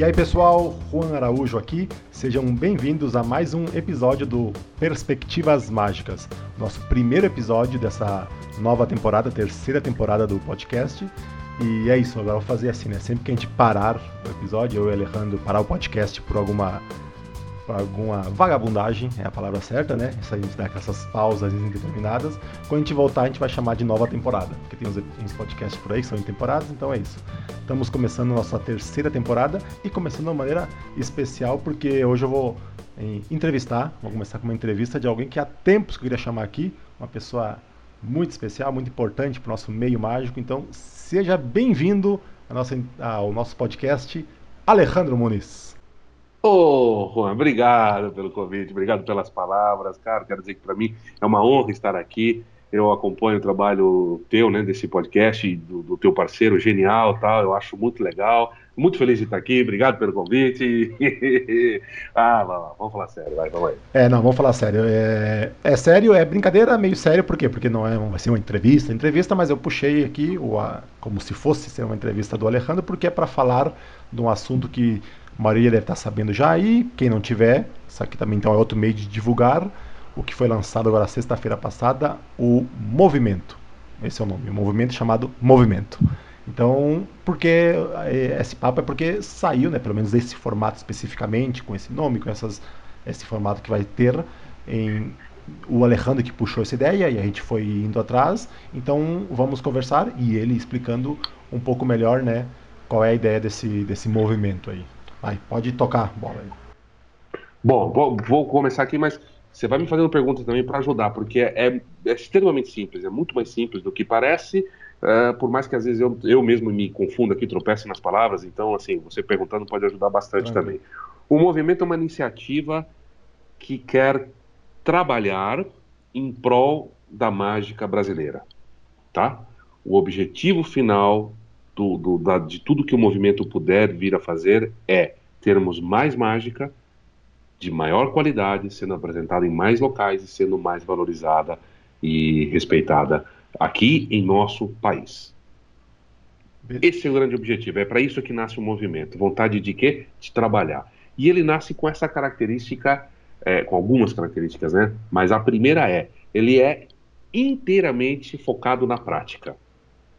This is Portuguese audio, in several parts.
E aí pessoal, Juan Araújo aqui, sejam bem-vindos a mais um episódio do Perspectivas Mágicas, nosso primeiro episódio dessa nova temporada, terceira temporada do podcast. E é isso, agora eu vou fazer assim, né? Sempre que a gente parar o episódio, eu e o Alejandro parar o podcast por alguma alguma vagabundagem, é a palavra certa, né? Isso a gente dá essas pausas indeterminadas. Quando a gente voltar, a gente vai chamar de nova temporada, porque tem uns, uns podcasts por aí que são em temporadas, então é isso. Estamos começando nossa terceira temporada e começando de uma maneira especial, porque hoje eu vou em, entrevistar, vou começar com uma entrevista de alguém que há tempos que eu queria chamar aqui, uma pessoa muito especial, muito importante para o nosso meio mágico. Então, seja bem-vindo ao nosso podcast, Alejandro Muniz. Ô, oh, Juan, obrigado pelo convite, obrigado pelas palavras, cara. Quero dizer que para mim é uma honra estar aqui. Eu acompanho o trabalho teu, né, desse podcast, do, do teu parceiro genial, tal. Eu acho muito legal. Muito feliz de estar aqui. Obrigado pelo convite. ah, lá, lá, vamos falar sério, vai, vamos aí. É, não, vamos falar sério. É, é sério, é brincadeira, meio sério, por quê? Porque não é, vai ser uma entrevista, entrevista, mas eu puxei aqui o, a, como se fosse ser uma entrevista do Alejandro, porque é para falar de um assunto que a maioria deve estar sabendo já aí. Quem não tiver, isso aqui também então é outro meio de divulgar o que foi lançado agora sexta-feira passada, o Movimento. Esse é o nome, o movimento chamado Movimento. Então, porque esse papo é porque saiu, né, pelo menos desse formato especificamente, com esse nome, com essas, esse formato que vai ter em o Alejandro que puxou essa ideia e a gente foi indo atrás. Então, vamos conversar e ele explicando um pouco melhor, né, qual é a ideia desse desse movimento aí. Vai, pode tocar bola aí. Bom, vou, vou começar aqui, mas você vai me fazendo perguntas também para ajudar, porque é, é, é, extremamente simples, é muito mais simples do que parece, uh, por mais que às vezes eu, eu mesmo me confunda aqui, tropece nas palavras, então, assim, você perguntando pode ajudar bastante também. O movimento é uma iniciativa que quer trabalhar em prol da mágica brasileira, tá? O objetivo final do, do, da, de tudo que o movimento puder vir a fazer é termos mais mágica, de maior qualidade, sendo apresentada em mais locais e sendo mais valorizada e respeitada aqui em nosso país. Esse é o grande objetivo, é para isso que nasce o movimento. Vontade de quê? De trabalhar. E ele nasce com essa característica, é, com algumas características, né? Mas a primeira é, ele é inteiramente focado na prática,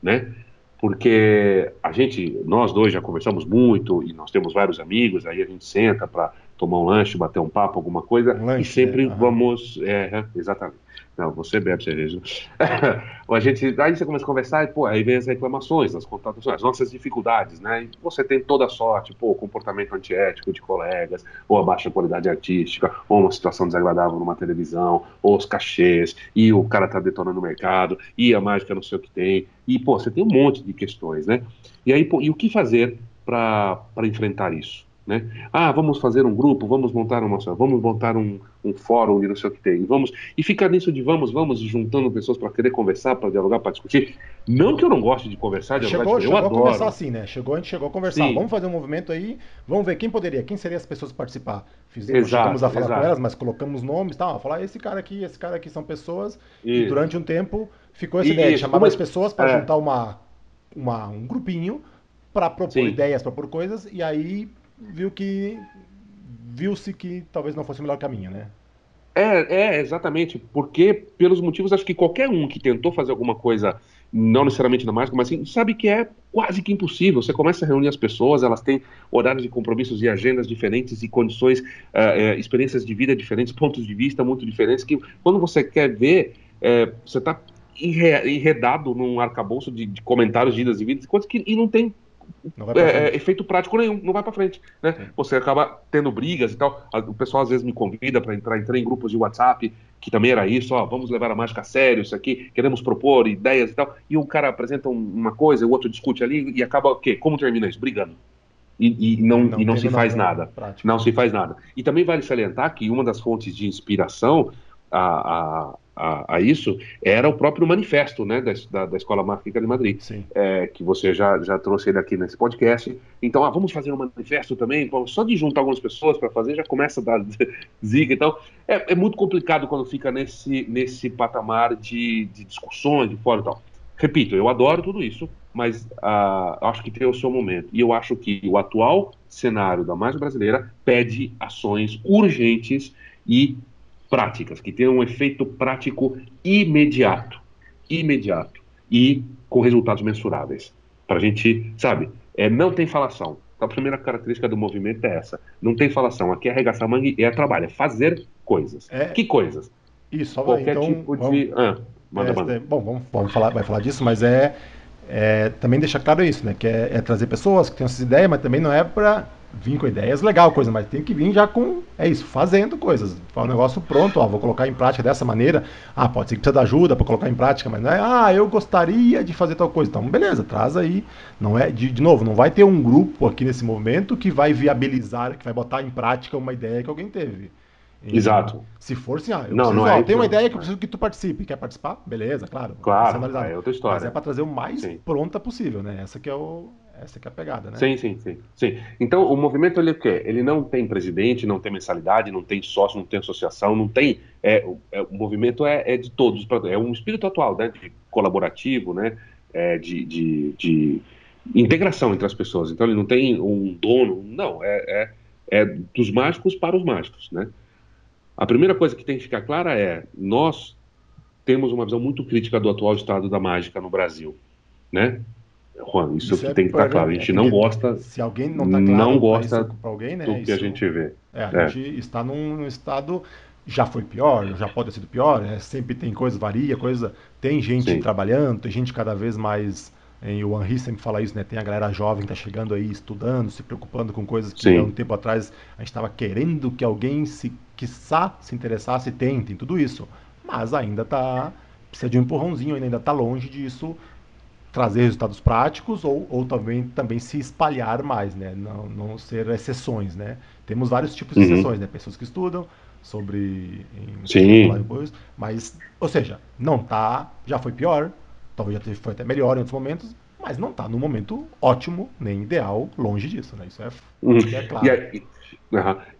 né? Porque a gente, nós dois já conversamos muito e nós temos vários amigos, aí a gente senta para tomar um lanche, bater um papo, alguma coisa, um lanche, e sempre é, vamos. É, exatamente. Não, você bebe cerveja. a gente, aí você começa a conversar e, pô, aí vem as reclamações, as contratações, as nossas dificuldades, né? E você tem toda a sorte, pô, comportamento antiético de colegas, ou a baixa qualidade artística, ou uma situação desagradável numa televisão, ou os cachês, e o cara tá detonando o mercado, e a mágica não sei o que tem, e, pô, você tem um monte de questões, né? E aí, pô, e o que fazer para enfrentar isso? Né? Ah, vamos fazer um grupo, vamos montar uma vamos montar um, um fórum de não sei o que tem, vamos e fica nisso de vamos, vamos juntando pessoas para querer conversar, para dialogar, para discutir. Não que eu não goste de conversar, de chegou, dialogar, chegou eu a adoro. conversar assim, né? Chegou, a gente chegou a conversar. Sim. Vamos fazer um movimento aí, vamos ver quem poderia, quem seriam as pessoas participar. Fizemos, exato, chegamos a falar exato. com elas, mas colocamos nomes, tá? Falar esse cara aqui, esse cara aqui são pessoas. E, e durante um tempo ficou essa ideia de chamar mais pessoas para é. juntar uma, uma um grupinho para propor Sim. ideias, propor coisas e aí viu que viu-se que talvez não fosse o melhor caminho, né? É, é, exatamente, porque pelos motivos, acho que qualquer um que tentou fazer alguma coisa, não necessariamente na mágica, mas assim, sabe que é quase que impossível. Você começa a reunir as pessoas, elas têm horários de compromissos e agendas diferentes e condições, uh, experiências de vida diferentes, pontos de vista muito diferentes, que quando você quer ver, uh, você está enredado num arcabouço de, de comentários, de idas e vidas, coisas que e não tem é, é, efeito prático nenhum, não vai para frente. Né? Você acaba tendo brigas e tal. O pessoal às vezes me convida para entrar, entrar em grupos de WhatsApp, que também era isso, ó, vamos levar a mágica a sério, isso aqui, queremos propor ideias e tal. E um cara apresenta uma coisa, o outro discute ali e acaba o quê? Como termina isso? Brigando. E, e não, não, e não se faz nada. Prática. Não se faz nada. E também vale salientar que uma das fontes de inspiração a, a, a, a, isso era o próprio manifesto né, da, da Escola Mágica de Madrid, é, que você já, já trouxe ele aqui nesse podcast. Então, ah, vamos fazer um manifesto também, só de juntar algumas pessoas para fazer já começa a dar zica. Então, é, é, muito complicado quando fica nesse, nesse patamar de, de discussões, de fora e tal. Repito, eu adoro tudo isso, mas uh, acho que tem o seu momento. E eu acho que o atual cenário da mágica brasileira pede ações urgentes e práticas, que tenham um efeito prático imediato. Imediato. E com resultados mensuráveis. Para a gente, sabe, é, não tem falação. A primeira característica do movimento é essa. Não tem falação. Aqui é arregaçar manga e é trabalho, é fazer coisas. É... Que coisas? Isso, Qualquer então, tipo vamos... de. Ah, manda, é, manda. Bom, vamos, vamos falar, vai falar disso, mas é, é também deixar claro isso, né? Que é, é trazer pessoas que têm essas ideias, mas também não é para vir com ideias, legal, coisa, mas tem que vir já com, é isso, fazendo coisas. O negócio pronto, ó, vou colocar em prática dessa maneira. Ah, pode ser que precisa de ajuda para colocar em prática, mas não é, ah, eu gostaria de fazer tal coisa. Então, beleza, traz aí. Não é, de, de novo, não vai ter um grupo aqui nesse momento que vai viabilizar, que vai botar em prática uma ideia que alguém teve. E, Exato. Se for assim, ah, eu não, preciso, não é, ó, tem uma ideia que eu preciso que tu participe. Quer participar? Beleza, claro. Claro, é outra história. Mas é para trazer o mais sim. pronta possível, né? Essa que é o, essa que é a pegada, né? Sim, sim, sim, sim. Então, o movimento, ele quer? Ele não tem presidente, não tem mensalidade, não tem sócio, não tem associação, não tem... É, o, é, o movimento é, é, de todos, é um espírito atual, né? De colaborativo, né? É, de, de, de, integração entre as pessoas. Então, ele não tem um dono, não, é, é, é dos mágicos para os mágicos, né? A primeira coisa que tem que ficar clara é: nós temos uma visão muito crítica do atual estado da mágica no Brasil, né? Juan, isso, isso é tem que estar claro. A gente é não gosta. Se alguém não está claro, não gosta alguém, né, do que a gente vê. É, a é. gente está num estado já foi pior, já pode ter sido pior. É, sempre tem coisa varia, coisa. Tem gente Sim. trabalhando, tem gente cada vez mais e o Henri sempre fala isso, né? Tem a galera jovem que está chegando aí, estudando, se preocupando com coisas que há um tempo atrás a gente estava querendo que alguém se, quiçá, se interessasse, tem tudo isso. Mas ainda tá precisa de um empurrãozinho, ainda está longe disso trazer resultados práticos ou, ou também, também se espalhar mais, né? Não, não ser exceções, né? Temos vários tipos de uhum. exceções, né? Pessoas que estudam sobre... Em, Sim. Depois, mas, ou seja, não tá... Já foi pior, talvez já foi até melhor em outros momentos, mas não está no momento ótimo, nem ideal, longe disso, né? Isso é, uhum. é claro. E,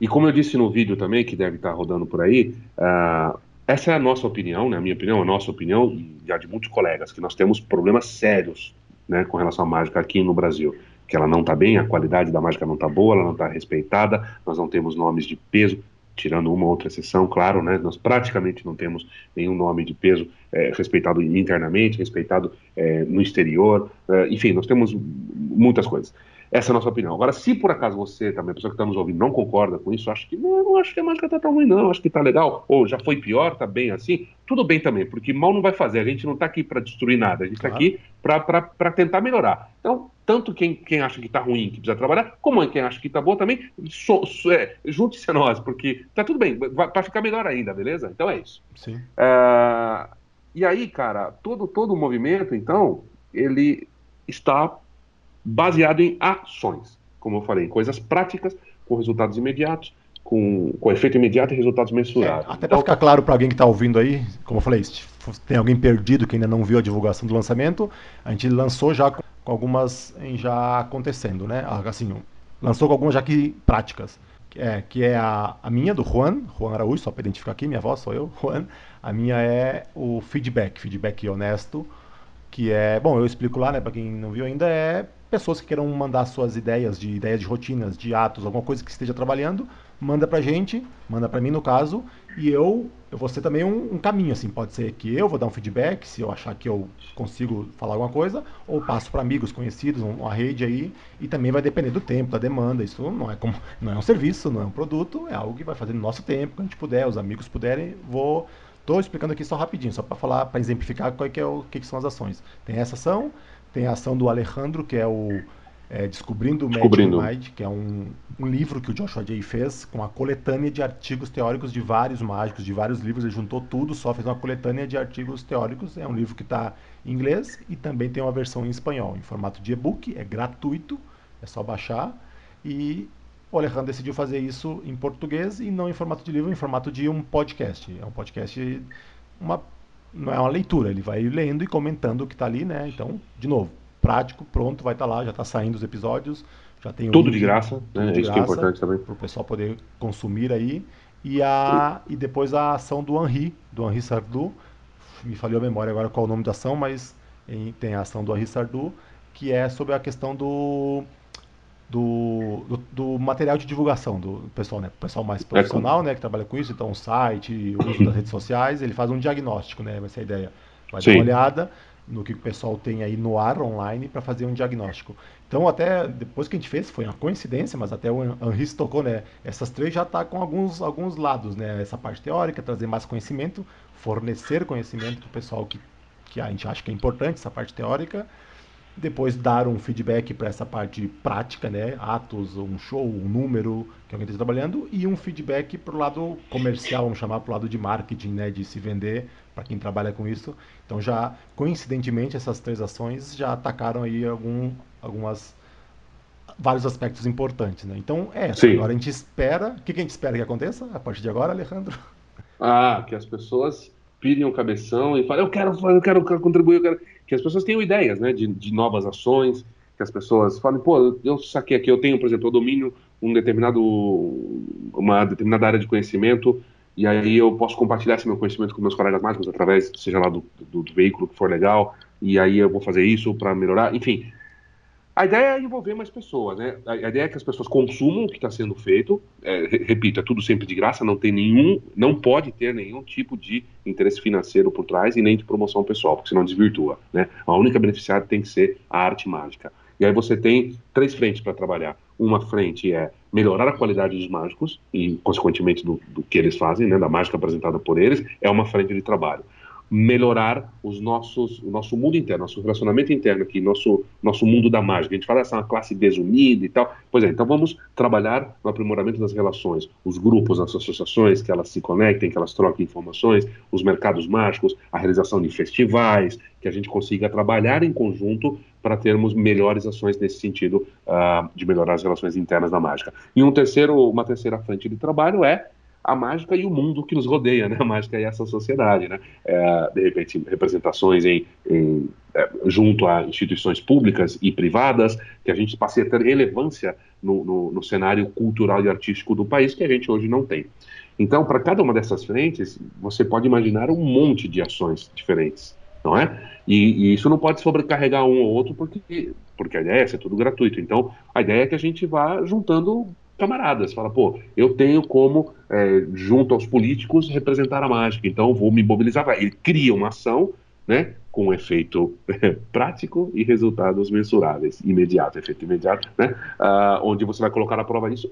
e, como eu disse no vídeo também, que deve estar tá rodando por aí, uh, essa é a nossa opinião, né? A minha opinião, a nossa opinião, e de muitos colegas, que nós temos problemas sérios né, com relação à mágica aqui no Brasil. Que ela não está bem, a qualidade da mágica não está boa, ela não está respeitada, nós não temos nomes de peso tirando uma outra exceção, claro, né, nós praticamente não temos nenhum nome de peso é, respeitado internamente, respeitado é, no exterior, é, enfim, nós temos muitas coisas. Essa é a nossa opinião. Agora, se por acaso você, também, a pessoa que está nos ouvindo, não concorda com isso, acho que não, não acho que a mágica está tão ruim, não, acho que está legal, ou já foi pior, está bem assim, tudo bem também, porque mal não vai fazer, a gente não está aqui para destruir nada, a gente está claro. aqui para tentar melhorar. Então, tanto quem, quem acha que está ruim, que precisa trabalhar, como quem acha que está boa também, so, so, é, junte-se a nós, porque tá tudo bem, para ficar melhor ainda, beleza? Então é isso. Sim. É, e aí, cara, todo, todo o movimento, então, ele está baseado em ações, como eu falei, coisas práticas, com resultados imediatos, com, com efeito imediato e resultados mensurados. É, até para ficar claro para alguém que está ouvindo aí, como eu falei, se tem alguém perdido que ainda não viu a divulgação do lançamento, a gente lançou já com algumas já acontecendo, né? Ah, assim, lançou com algumas já que práticas. É, que é a, a minha, do Juan, Juan Araújo, só para identificar aqui, minha voz sou eu, Juan. A minha é o feedback, feedback honesto, que é, bom, eu explico lá, né, para quem não viu ainda, é pessoas que queiram mandar suas ideias de ideias de rotinas, de atos, alguma coisa que esteja trabalhando, manda pra gente, manda pra mim no caso, e eu eu vou ser também um, um, caminho assim, pode ser que eu vou dar um feedback se eu achar que eu consigo falar alguma coisa, ou passo para amigos conhecidos, uma rede aí, e também vai depender do tempo, da demanda. Isso não é como não é um serviço, não é um produto, é algo que vai fazer no nosso tempo, quando a gente puder, os amigos puderem, vou Estou explicando aqui só rapidinho, só para falar, para exemplificar qual é que, é o, que, que são as ações. Tem essa ação, tem a ação do Alejandro, que é o é, Descobrindo o Descobrindo. Magic Mind, que é um, um, livro que o Joshua Jay fez com a coletânea de artigos teóricos de vários mágicos, de vários livros. Ele juntou tudo, só fez uma coletânea de artigos teóricos. É um livro que está em inglês e também tem uma versão em espanhol, em formato de e-book, é gratuito, é só baixar. E o Alejandro decidiu fazer isso em português e não em formato de livro, em formato de um podcast. É um podcast, uma não é uma leitura, ele vai lendo e comentando o que está ali, né? Então, de novo, prático, pronto, vai estar tá lá, já está saindo os episódios, já tem tudo de graça, né? De Isso que é importante também para o pessoal poder consumir aí. E a e depois a ação do Henri, do Henri Sardou, me falhou a memória agora qual é o nome da ação, mas em, tem a ação do Henri Sardou, que é sobre a questão do do, do, do, material de divulgação do pessoal, né? pessoal mais profissional, né? Que trabalha com isso, então o site, o uso das redes sociais, ele faz um diagnóstico, né? Vai ser a ideia. Vai Sim. dar uma olhada no que o pessoal tem aí no ar online para fazer um diagnóstico. Então, até depois que a gente fez, foi uma coincidência, mas até o Henri tocou, né? Essas três já tá com alguns, alguns lados, né? Essa parte teórica, trazer mais conhecimento, fornecer conhecimento para o pessoal que, que a gente acha que é importante, essa parte teórica, depois dar um feedback para essa parte prática, né? Atos, um show, um número que alguém está trabalhando e um feedback para o lado comercial, vamos chamar para o lado de marketing, né? De se vender para quem trabalha com isso. Então já coincidentemente essas três ações já atacaram aí algum, algumas vários aspectos importantes, né? Então é, Sim. agora a gente espera. O que a gente espera que aconteça a partir de agora, Alejandro? Ah, que as pessoas pirem o cabeção e falem, eu quero, eu quero, eu quero contribuir, eu quero. Que as pessoas tenham ideias né, de, de novas ações, que as pessoas falem, pô, eu saquei aqui, eu tenho, por exemplo, eu domínio um determinado, uma determinada área de conhecimento, e aí eu posso compartilhar esse meu conhecimento com meus colegas mágicos através, seja lá do, do, do veículo que for legal, e aí eu vou fazer isso para melhorar, enfim, a ideia é envolver mais pessoas, né? A ideia é que as pessoas consumam o que está sendo feito. É, repito, é tudo sempre de graça, não tem nenhum, não pode ter nenhum tipo de interesse financeiro por trás e nem de promoção pessoal, porque senão desvirtua, né? A única beneficiária tem que ser a arte mágica. E aí você tem três frentes para trabalhar. Uma frente é melhorar a qualidade dos mágicos e, consequentemente, do, do que eles fazem, né, da mágica apresentada por eles, é uma frente de trabalho melhorar os nossos, o nosso mundo interno, nosso relacionamento interno aqui, nosso, nosso mundo da mágica. A gente fala essa é uma classe desunida e tal. Pois é, então vamos trabalhar no aprimoramento das relações, os grupos, as associações, que elas se conectem, que elas troquem informações, os mercados mágicos, a realização de festivais, que a gente consiga trabalhar em conjunto para termos melhores ações nesse sentido uh, de melhorar as relações internas da mágica. E um terceiro, uma terceira frente de trabalho é a mágica e o mundo que nos rodeia, né? A mágica e essa sociedade, né? É, de repente, representações em, em é, junto a instituições públicas e privadas, que a gente passe a ter relevância no, no, no cenário cultural e artístico do país, que a gente hoje não tem. Então, para cada uma dessas frentes, você pode imaginar um monte de ações diferentes, não é? E, e, isso não pode sobrecarregar um ou outro, porque, porque a ideia é ser tudo gratuito. Então, a ideia é que a gente vá juntando camaradas. Fala, pô, eu tenho como, é, junto aos políticos, representar a mágica, então vou me mobilizar. Ele cria uma ação, né, com efeito prático e resultados mensuráveis, imediato, efeito imediato, né, uh, onde você vai colocar a prova disso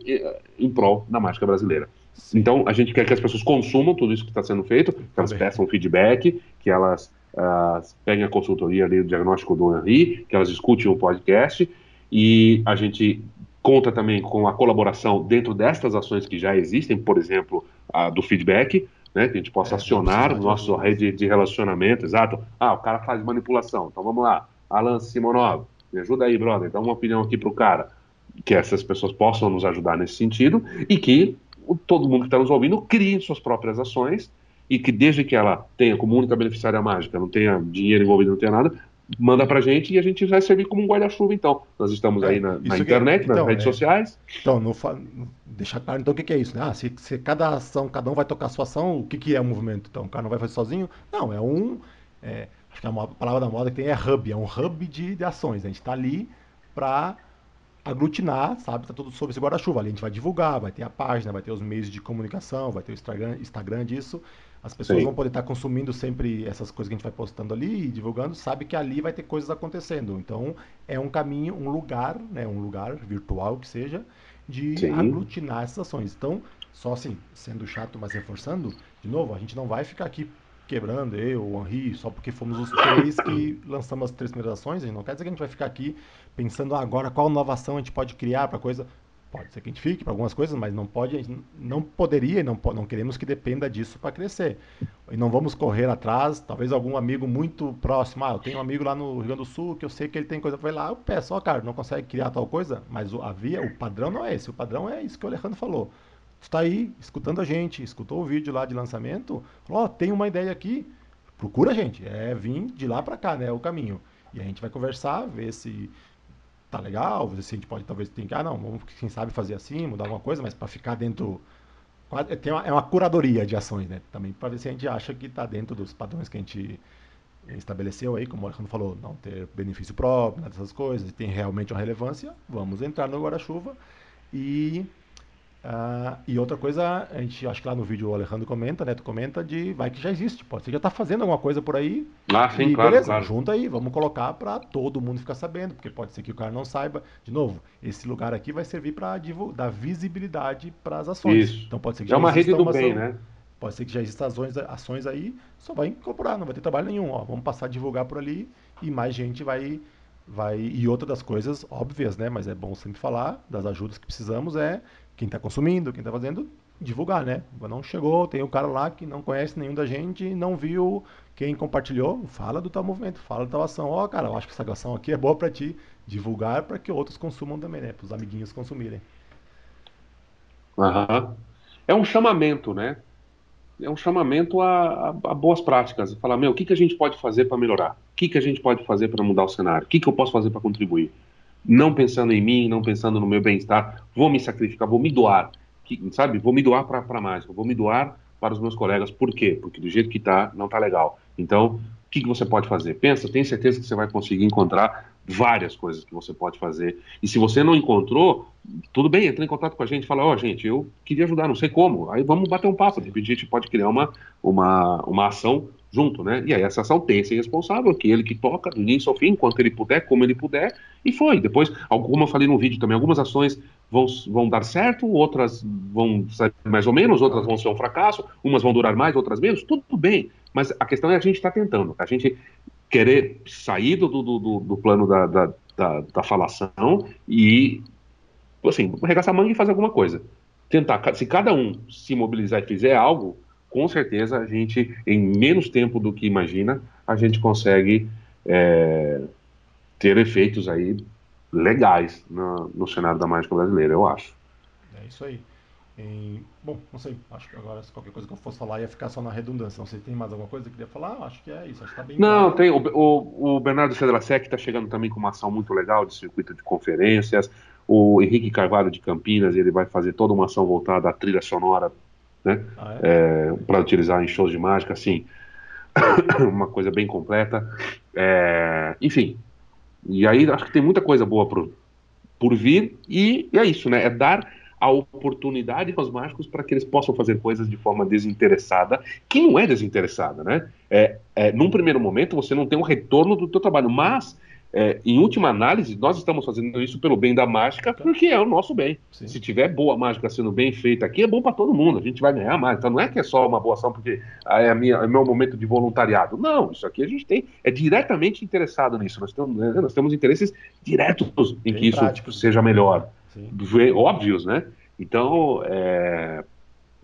em prol da mágica brasileira. Então, a gente quer que as pessoas consumam tudo isso que está sendo feito, que elas peçam feedback, que elas uh, peguem a consultoria ali, o diagnóstico do Henri, que elas escutem o podcast, e a gente conta também com a colaboração dentro destas ações que já existem, por exemplo, a do feedback, né, que a gente possa é, acionar o nosso rede de relacionamento, exato. Ah, o cara faz manipulação, então vamos lá. Alan Simonov, me ajuda aí, brother, dá uma opinião aqui pro cara. Que essas pessoas possam nos ajudar nesse sentido e que todo mundo que está nos ouvindo crie suas próprias ações e que desde que ela tenha como única beneficiária mágica, não tenha dinheiro envolvido, não tenha nada, manda pra gente e a gente vai servir como um guarda-chuva, então. Nós estamos aí na, na internet, nas então, redes é, sociais. Então, não fa... deixar claro, então, o que, que é isso, né? Ah, se, se, cada ação, cada um vai tocar a sua ação, o que, que é o movimento? Então, o cara não vai fazer sozinho? Não, é um... É, acho que a palavra da moda que tem é hub, é um hub de, de ações. A gente está ali para aglutinar, sabe? Tá tudo sob esse guarda-chuva. Ali a gente vai divulgar, vai ter a página, vai ter os meios de comunicação, vai ter o Instagram, Instagram disso. As pessoas Sim. vão poder estar consumindo sempre essas coisas que a gente vai postando ali e divulgando, sabe que ali vai ter coisas acontecendo. Então, é um caminho, um lugar, né, um lugar virtual que seja, de Sim. aglutinar essas ações. Então, só assim, sendo chato, mas reforçando, de novo, a gente não vai ficar aqui quebrando, eu, o Henri, só porque fomos os três que lançamos as três primeiras ações, não quer dizer que a gente vai ficar aqui pensando agora qual inovação a gente pode criar para coisa. Pode ser que a gente fique para algumas coisas, mas não pode, não poderia não, não queremos que dependa disso para crescer. E não vamos correr atrás, talvez algum amigo muito próximo, ah, eu tenho um amigo lá no Rio Grande do Sul que eu sei que ele tem coisa, vai lá, eu peço, ó, cara, não consegue criar tal coisa, mas a via, o padrão não é esse, o padrão é isso que o Alejandro falou. Está aí, escutando a gente, escutou o vídeo lá de lançamento, ó, tem uma ideia aqui, procura a gente, é vir de lá para cá, né, é o caminho. E a gente vai conversar, ver se tá legal, se a gente pode talvez ter, ah não, vamos quem sabe fazer assim, mudar alguma coisa, mas para ficar dentro tem uma, é uma curadoria de ações, né? Também para ver se a gente acha que está dentro dos padrões que a gente estabeleceu aí, como o Alejandro falou, não ter benefício próprio, dessas coisas, e tem realmente uma relevância, vamos entrar no guarda-chuva e Uh, e outra coisa, a gente acho que lá no vídeo o Alejandro comenta, né? Tu comenta de vai que já existe, pode ser que já tá fazendo alguma coisa por aí. Ah, sim, e claro, beleza, claro. junta aí, vamos colocar para todo mundo ficar sabendo, porque pode ser que o cara não saiba. De novo, esse lugar aqui vai servir para dar visibilidade para as ações. Isso. Então pode ser que já é uma rede do bem, ação, né? Pode ser que já existam ações, ações aí, só vai incorporar, não vai ter trabalho nenhum. Ó, vamos passar a divulgar por ali e mais gente vai vai e outra das coisas óbvias, né? Mas é bom sempre falar das ajudas que precisamos é quem está consumindo, quem está fazendo, divulgar, né? Não chegou, tem o cara lá que não conhece nenhum da gente, não viu quem compartilhou, fala do tal movimento, fala da tal ação. Ó, oh, cara, eu acho que essa ação aqui é boa para ti, divulgar para que outros consumam também, né? Para os amiguinhos consumirem. Uhum. É um chamamento, né? É um chamamento a, a, a boas práticas. Falar, meu, o que, que a gente pode fazer para melhorar? O que, que a gente pode fazer para mudar o cenário? O que, que eu posso fazer para contribuir? Não pensando em mim, não pensando no meu bem-estar, vou me sacrificar, vou me doar, que, sabe? Vou me doar para a mágica, vou me doar para os meus colegas. Por quê? Porque do jeito que está, não está legal. Então, o que, que você pode fazer? Pensa, tem certeza que você vai conseguir encontrar várias coisas que você pode fazer. E se você não encontrou, tudo bem, entra em contato com a gente, fala, ó, oh, gente, eu queria ajudar, não sei como. Aí vamos bater um papo, de repente a gente pode criar uma, uma, uma ação junto, né? E aí essa ação tem esse responsável, que ele que toca do início ao fim, enquanto ele puder, como ele puder, e foi. Depois, como eu falei no vídeo também, algumas ações vão, vão dar certo, outras vão sair mais ou menos, outras vão ser um fracasso, umas vão durar mais, outras menos, tudo bem. Mas a questão é a gente estar tá tentando, a gente querer sair do, do, do, do plano da, da, da, da falação e, assim, arregaçar a manga e fazer alguma coisa. Tentar, se cada um se mobilizar e fizer algo, com certeza a gente, em menos tempo do que imagina, a gente consegue é, ter efeitos aí legais no, no cenário da mágica brasileira, eu acho. É isso aí. Em, bom, não sei, acho que agora se qualquer coisa que eu fosse falar ia ficar só na redundância. Não sei se tem mais alguma coisa que eu queria falar, acho que é isso, acho que tá bem Não, claro. tem, o, o, o Bernardo Cedrasec está chegando também com uma ação muito legal de circuito de conferências, o Henrique Carvalho de Campinas, ele vai fazer toda uma ação voltada à trilha sonora né? Ah, é? é, para utilizar em shows de mágica, assim, uma coisa bem completa. É, enfim, e aí acho que tem muita coisa boa por, por vir, e, e é isso, né? É dar a oportunidade aos mágicos para que eles possam fazer coisas de forma desinteressada, que não é desinteressada, né? É, é, num primeiro momento você não tem um retorno do teu trabalho, mas é, em última análise, nós estamos fazendo isso pelo bem da mágica, porque é o nosso bem. Sim. Se tiver boa mágica sendo bem feita aqui, é bom para todo mundo, a gente vai ganhar mais. Então não é que é só uma boa ação porque ah, é, a minha, é meu momento de voluntariado. Não, isso aqui a gente tem, é diretamente interessado nisso. Nós temos, né, nós temos interesses diretos em bem que prático. isso seja melhor. Sim. Óbvios, né? Então, é,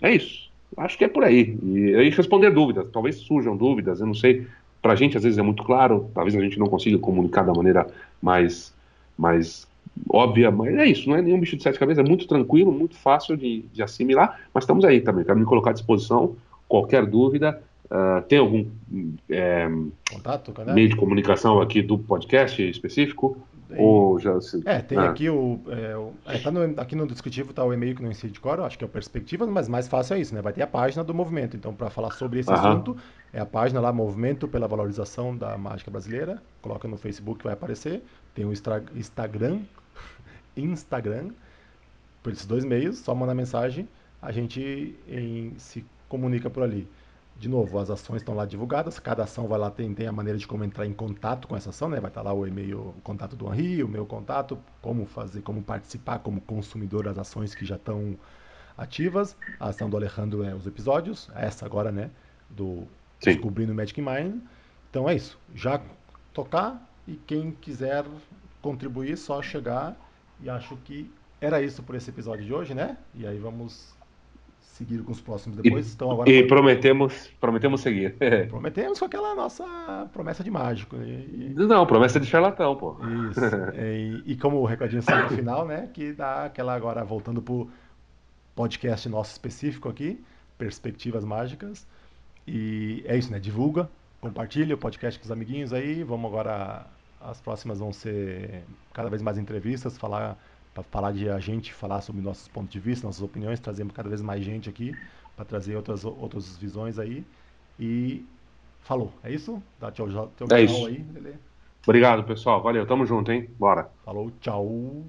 é isso. Acho que é por aí. E aí responder dúvidas. Talvez surjam dúvidas, eu não sei para a gente às vezes é muito claro, talvez a gente não consiga comunicar da maneira mais, mais óbvia, mas é isso, não é nenhum bicho de sete cabeças, é muito tranquilo, muito fácil de, de assimilar, mas estamos aí também, quero me colocar à disposição, qualquer dúvida, uh, tem algum é, Contato, meio de comunicação aqui do podcast específico? Ou já se... É, tem ah. aqui o. É, o é, tá no, aqui no descritivo tá o e-mail que não sei de cor, acho que é o Perspectivas, mas mais fácil é isso, né? Vai ter a página do movimento. Então, para falar sobre esse assunto, é a página lá, Movimento pela Valorização da Mágica Brasileira. Coloca no Facebook, vai aparecer. Tem o Instagram, Instagram, por esses dois meios, só manda mensagem, a gente em, se comunica por ali. De novo, as ações estão lá divulgadas, cada ação vai lá, tem, tem a maneira de como entrar em contato com essa ação, né? Vai estar lá o e-mail, o contato do Henri, o meu contato, como fazer, como participar como consumidor das ações que já estão ativas. A ação do Alejandro é os episódios, essa agora, né? Do Sim. Descobrindo Magic Mind. Então é isso. Já tocar e quem quiser contribuir, só chegar. E acho que era isso por esse episódio de hoje, né? E aí vamos seguir com os próximos depois. E, então agora e prometemos, prometemos seguir. prometemos com aquela nossa promessa de mágico. E, Não, promessa de charlatão, pô. Isso. e, e, como o recadinho sai no final, né? Que dá aquela agora, voltando pro podcast nosso específico aqui, Perspectivas Mágicas. E é isso, né? Divulga, compartilha o podcast com os amiguinhos aí. Vamos agora. As próximas vão ser cada vez mais entrevistas, falar para falar de a gente, falar sobre nossos pontos de vista, nossas opiniões, trazemos cada vez mais gente aqui para trazer outras, outras visões aí. E falou, é isso? Dá tchau, tchau, tchau é isso. aí, Obrigado, pessoal. Valeu, tamo junto, hein? Bora. Falou, tchau.